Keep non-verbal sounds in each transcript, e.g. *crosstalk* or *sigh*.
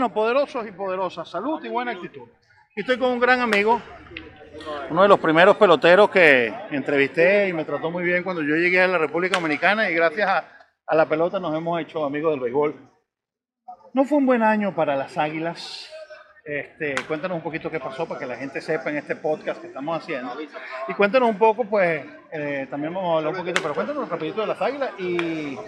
Bueno, poderosos y poderosas, salud y buena actitud. Estoy con un gran amigo, uno de los primeros peloteros que entrevisté y me trató muy bien cuando yo llegué a la República Dominicana y gracias a, a la pelota nos hemos hecho amigos del béisbol. No fue un buen año para las Águilas. Este, cuéntanos un poquito qué pasó para que la gente sepa en este podcast que estamos haciendo. Y cuéntanos un poco, pues, eh, también vamos a hablar un poquito, pero cuéntanos rapidito de las Águilas y,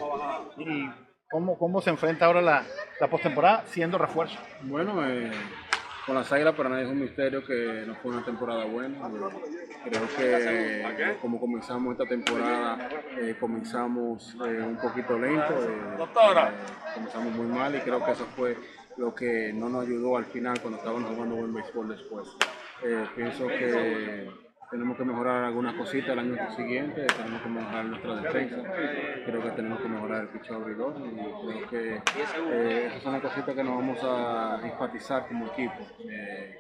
y cómo, cómo se enfrenta ahora la, la postemporada siendo refuerzo. Bueno, eh, con las Águilas para nadie es un misterio que no fue una temporada buena. Eh, creo que eh, como comenzamos esta temporada, eh, comenzamos eh, un poquito lento, eh, eh, comenzamos muy mal y creo que eso fue lo que no nos ayudó al final cuando estábamos jugando buen béisbol después. Eh, pienso que tenemos que mejorar algunas cositas el año siguiente, tenemos que mejorar nuestra defensa, creo que tenemos que mejorar el pichado abridor y creo que eh, esas son las cositas que nos vamos a enfatizar como equipo. Eh,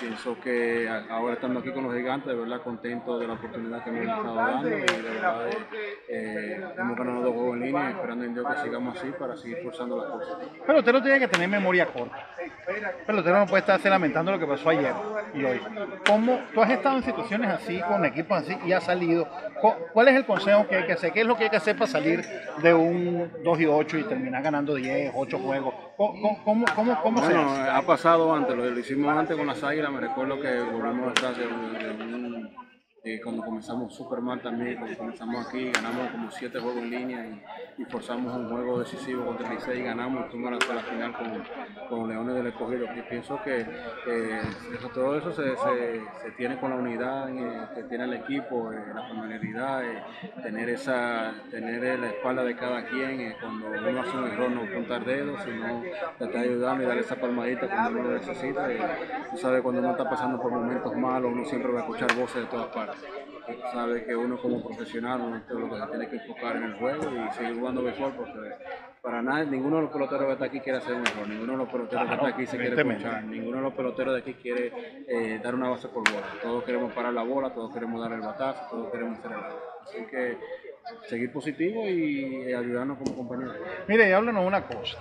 pienso que ahora estando aquí con los gigantes, de verdad contento de la oportunidad que me han estado dando y de verdad eh, hemos ganado dos juegos en línea esperando en Dios que sigamos así para seguir forzando las cosas. Pelotero tiene que tener memoria corta. Pelotero no puede estarse lamentando lo que pasó ayer y hoy. ¿Cómo, tú has estado en situaciones así, con equipos así, y has salido. ¿Cuál es el consejo que hay que hacer? ¿Qué es lo que hay que hacer para salir de un 2 y 8 y terminar ganando 10, 8 juegos? ¿Cómo, cómo, cómo, cómo se Bueno, hace? ha pasado antes, lo, lo hicimos antes con las águilas, me recuerdo que volvimos atrás de, un- de un- eh, cuando comenzamos super mal también, cuando comenzamos aquí, ganamos como siete juegos en línea y, forzamos un juego decisivo contra el Licey y ganamos fuimos hasta la final con, con Leones del Escogido. Y pienso que eh, eso- todo eso se, tiene con la unidad eh, que tiene el equipo, la familiaridad, tener esa, tener la espalda de cada quien, cuando uno hace un error no apuntar dedos, sino tratar de ayudarlo y darle esa palmadita cuando uno lo necesita. Tú sabes, cuando uno está pasando por momentos malos, uno siempre va a escuchar voces de todas partes. Tú sabes que uno como profesional, uno es lo que se tiene que enfocar en el juego y seguir jugando béisbol porque para nada, ninguno de los peloteros que está aquí quiere hacer un error, ninguno de los peloteros que está aquí se quiere escuchar, ninguno de los peloteros de aquí quiere eh, dar una base por bola. Todos queremos parar la bola, todos queremos dar el batazo, todos queremos hacer el. Así que seguir positivo y eh, ayudarnos como compañeros. Mire, y háblanos una cosa.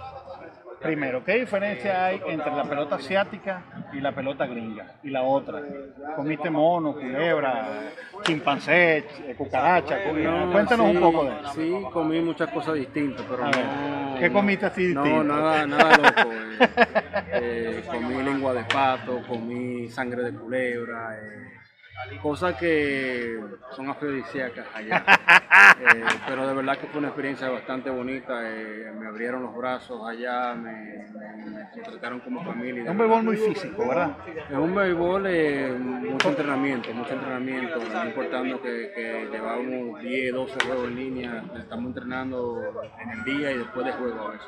Primero, ¿qué diferencia hay entre la pelota asiática y la pelota gringa? Y la otra. ¿Comiste mono, culebra, chimpancé, eh, cucaracha? cu- No, Cuéntanos sí, un poco de eso. Sí, comí muchas cosas distintas, pero no. ¿qué comiste así distinto? No, nada, nada loco. *laughs* eh. Eh, comí lengua de pato, comí sangre de culebra, eh, cosas que son afrodisíacas allá. *laughs* Eh, pero de verdad que fue una experiencia bastante bonita. eh, me abrieron los brazos allá, me, me- me trataron como familia. Es un béisbol muy físico, ¿verdad? Es un béisbol, eh, mucho entrenamiento, mucho entrenamiento, no importando que, que llevamos 10, 12 juegos en línea, estamos entrenando en el día y después de juego a veces.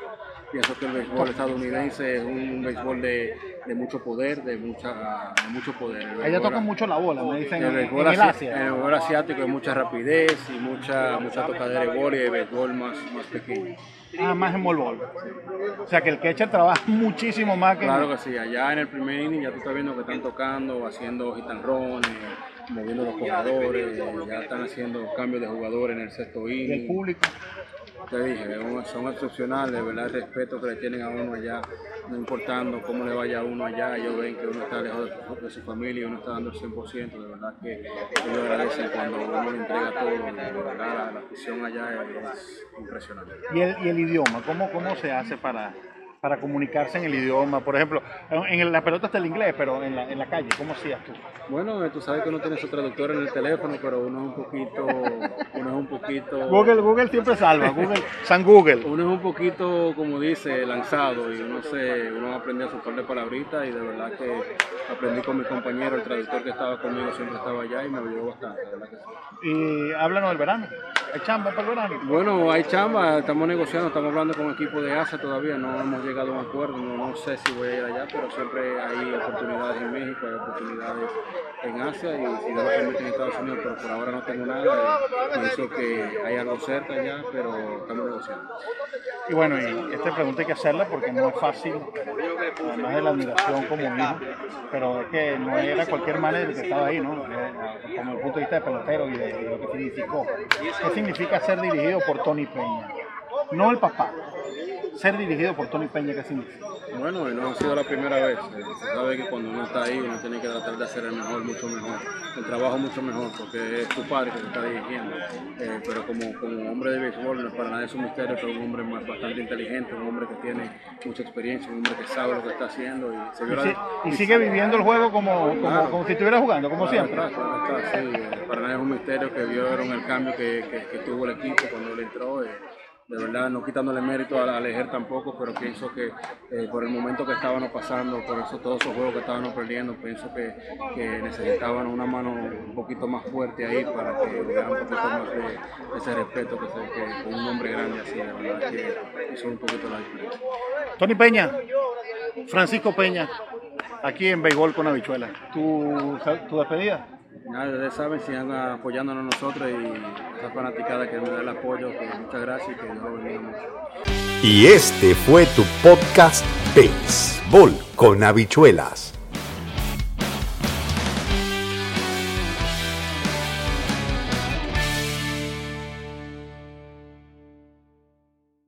Pienso que el béisbol estadounidense es un, un béisbol de, de mucho poder, de, mucha, de mucho poder. El béisbol- tocan mucho la bola, me dicen el en, béisbol, en el asi- Asia. el béisbol asiático hay mucha rapidez y mucha, mucha tocadera de bola y el béisbol más, más pequeño. Ah, más en bol O sea que el catcher trabaja *laughs* muchísimo más que Claro que sí, allá en el primer inning ya tú estás viendo que están tocando, haciendo hit and run, eh, moviendo los corredores, ya están haciendo cambios de jugadores en el sexto inning. público. Te dije, son- excepcionales, verdad, el respeto que le tienen a uno allá, no importando cómo le vaya a uno allá, ellos ven que uno está lejos de su, de su familia y uno está dando el 100%, de verdad que ellos agradecen cuando uno le entrega todo, de verdad la, la afición allá es impresionante. Y el, y el idioma, ¿cómo, cómo se hace para, para comunicarse en el idioma? Por ejemplo, en, la pelota está el inglés, pero en la, en la calle, ¿cómo hacías tú? Bueno, eh, tú sabes que uno tiene su traductor en el teléfono, pero uno es un poquito, uno es un poquito, Google, Google siempre salva, Google, San Google. uno es un poquito, como dice, lanzado y uno se, uno aprende a su par de palabritas y de verdad que aprendí con mi compañero, el traductor que estaba conmigo siempre estaba allá y me ayudó bastante, de verdad que sí. Y háblanos del verano. ¿Hay chamba para el verano? Bueno, hay chamba, estamos negociando, estamos hablando con equipo de ASA todavía, no hemos llegado llegado a un acuerdo, no, sé si voy a ir allá, pero siempre hay oportunidades en México, hay oportunidades en Asia y si no en Estados Unidos, pero por ahora no tengo nada. pienso que hay algo cerca ya, pero estamos negociando. Y bueno, y esta pregunta hay que hacerla porque no es fácil, además de la admiración como pero es que no era cualquier manager que estaba ahí, ¿no? Eh, como el punto de vista de pelotero y de, lo que significó. ¿Qué significa ser dirigido por Tony Peña? No el papá, ser dirigido por Tony Peña, ¿qué significa? Bueno, no ha sido la primera vez. Eh, se sabe que cuando uno está ahí, uno tiene que tratar de hacer el mejor, mucho mejor, el trabajo mucho mejor, porque es tu padre que te está dirigiendo. Eh, pero como, como hombre de béisbol, no es para nadie es un misterio, pero un hombre bastante inteligente, un hombre que tiene mucha experiencia, un hombre que sabe lo que está haciendo. Y, sigue viviendo el juego como, como, si estuviera jugando, como siempre. sí, para nadie es un misterio que vieron el cambio que, que, tuvo el equipo cuando le entró de verdad no quitándole mérito a, Lejer tampoco, pero pienso que eh, por el momento que estábamos pasando, por eso todos esos juegos que estábamos perdiendo, pienso que, que necesitaban una mano un poquito más fuerte ahí para que hubiera un poquito más de ese respeto que, que con un hombre grande así, de verdad que hizo un poquito la diferencia. Tony Peña, Francisco Peña, aquí en Béisbol con Habichuela, ¿tu, tu despedida? Nada, ustedes saben, sigan apoyándonos nosotros y esa fanaticada que nos da el apoyo, que muchas gracias y que Dios lo bendiga mucho. Y este fue tu podcast Béisbol con habichuelas.